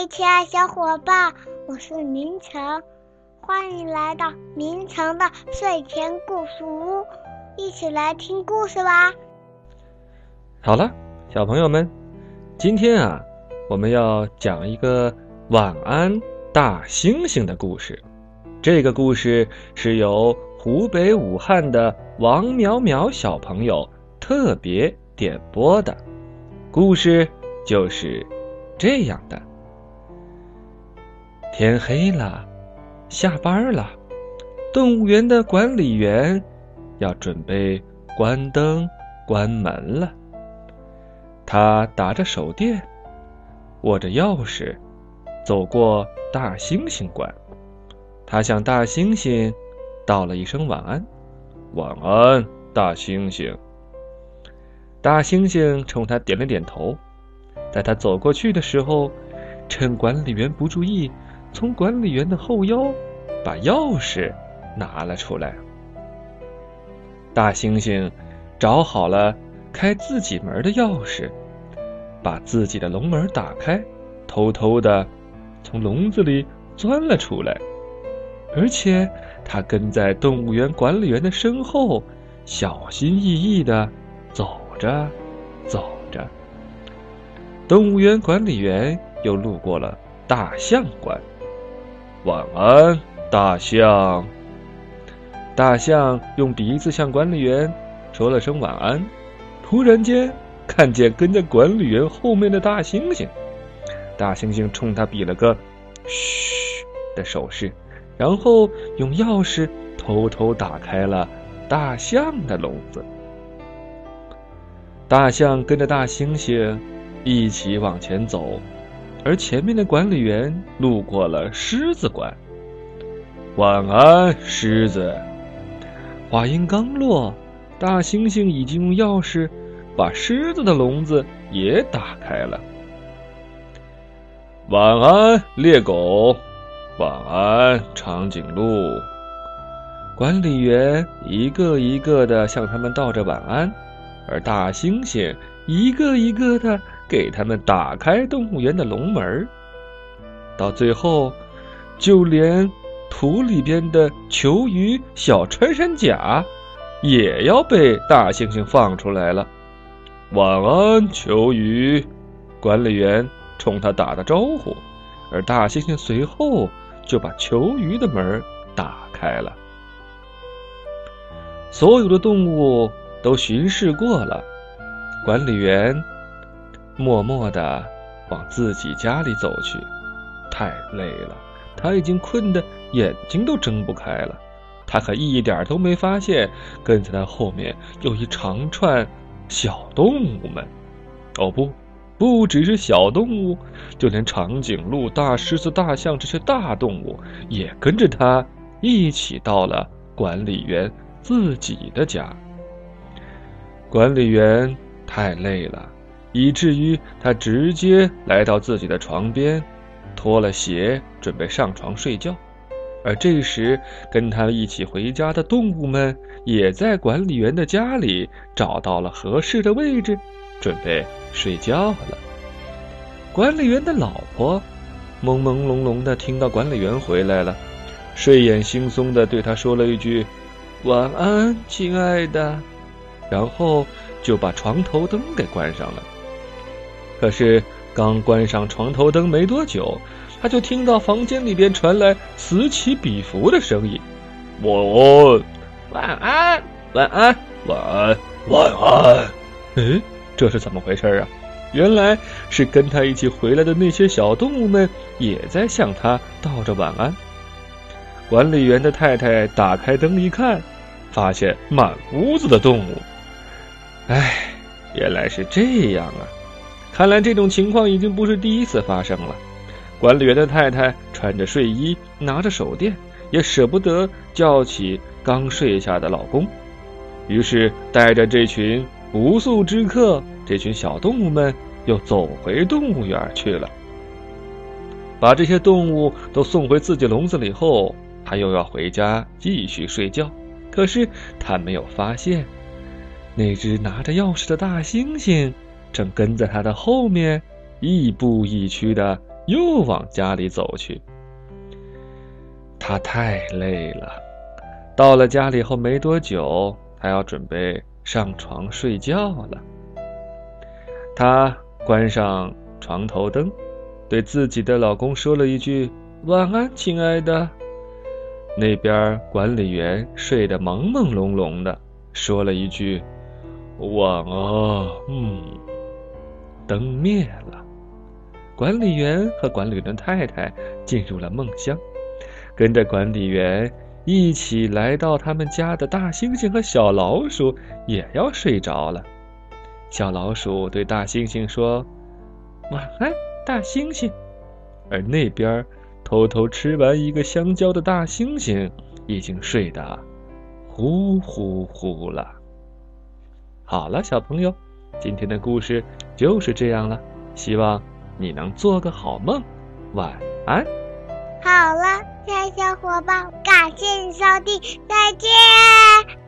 嘿，亲爱小伙伴，我是明成，欢迎来到明成的睡前故事屋，一起来听故事吧。好了，小朋友们，今天啊，我们要讲一个晚安大猩猩的故事。这个故事是由湖北武汉的王淼淼小朋友特别点播的，故事就是这样的。天黑了，下班了，动物园的管理员要准备关灯、关门了。他打着手电，握着钥匙，走过大猩猩馆。他向大猩猩道了一声晚安：“晚安，大猩猩。”大猩猩冲他点了点头。在他走过去的时候，趁管理员不注意，从管理员的后腰把钥匙拿了出来。大猩猩找好了开自己门的钥匙，把自己的笼门打开，偷偷的从笼子里钻了出来。而且，他跟在动物园管理员的身后，小心翼翼的走着，走着。动物园管理员又路过了大象馆。晚安，大象。大象用鼻子向管理员说了声晚安。突然间，看见跟在管理员后面的大猩猩，大猩猩冲他比了个“嘘”的手势。然后用钥匙偷偷打开了大象的笼子。大象跟着大猩猩一起往前走，而前面的管理员路过了狮子馆。晚安，狮子。话音刚落，大猩猩已经用钥匙把狮子的笼子也打开了。晚安，猎狗。晚安，长颈鹿。管理员一个一个的向他们道着晚安，而大猩猩一个一个的给他们打开动物园的笼门到最后，就连土里边的球鱼小穿山甲也要被大猩猩放出来了。晚安，球鱼。管理员冲他打的招呼，而大猩猩随后。就把球鱼的门打开了。所有的动物都巡视过了，管理员默默的往自己家里走去。太累了，他已经困得眼睛都睁不开了。他可一点都没发现，跟在他后面有一长串小动物们。哦不！不只是小动物，就连长颈鹿、大狮子、大象这些大动物也跟着他一起到了管理员自己的家。管理员太累了，以至于他直接来到自己的床边，脱了鞋准备上床睡觉。而这时，跟他一起回家的动物们也在管理员的家里找到了合适的位置，准备。睡觉了。管理员的老婆朦朦胧胧的听到管理员回来了，睡眼惺忪的对他说了一句：“晚安，亲爱的。”然后就把床头灯给关上了。可是刚关上床头灯没多久，他就听到房间里边传来此起彼伏的声音：“晚安，晚安，晚安，晚安，晚安。”嗯。这是怎么回事啊？原来是跟他一起回来的那些小动物们也在向他道着晚安。管理员的太太打开灯一看，发现满屋子的动物。唉，原来是这样啊！看来这种情况已经不是第一次发生了。管理员的太太穿着睡衣，拿着手电，也舍不得叫起刚睡下的老公，于是带着这群。不速之客，这群小动物们又走回动物园去了。把这些动物都送回自己笼子里后，他又要回家继续睡觉。可是他没有发现，那只拿着钥匙的大猩猩正跟在他的后面，亦步亦趋的又往家里走去。他太累了，到了家里后没多久，他要准备上床睡觉了。他关上床头灯，对自己的老公说了一句：“晚安，亲爱的。”那边管理员睡得朦朦胧胧的，说了一句：“晚安。”嗯，灯灭了，管理员和管理员太太进入了梦乡。跟着管理员一起来到他们家的大猩猩和小老鼠也要睡着了。小老鼠对大猩猩说：“晚安，大猩猩。”而那边偷偷吃完一个香蕉的大猩猩已经睡得呼呼呼了。好了，小朋友，今天的故事就是这样了。希望你能做个好梦，晚安。好了。亲爱小伙伴，感谢你收听，再见。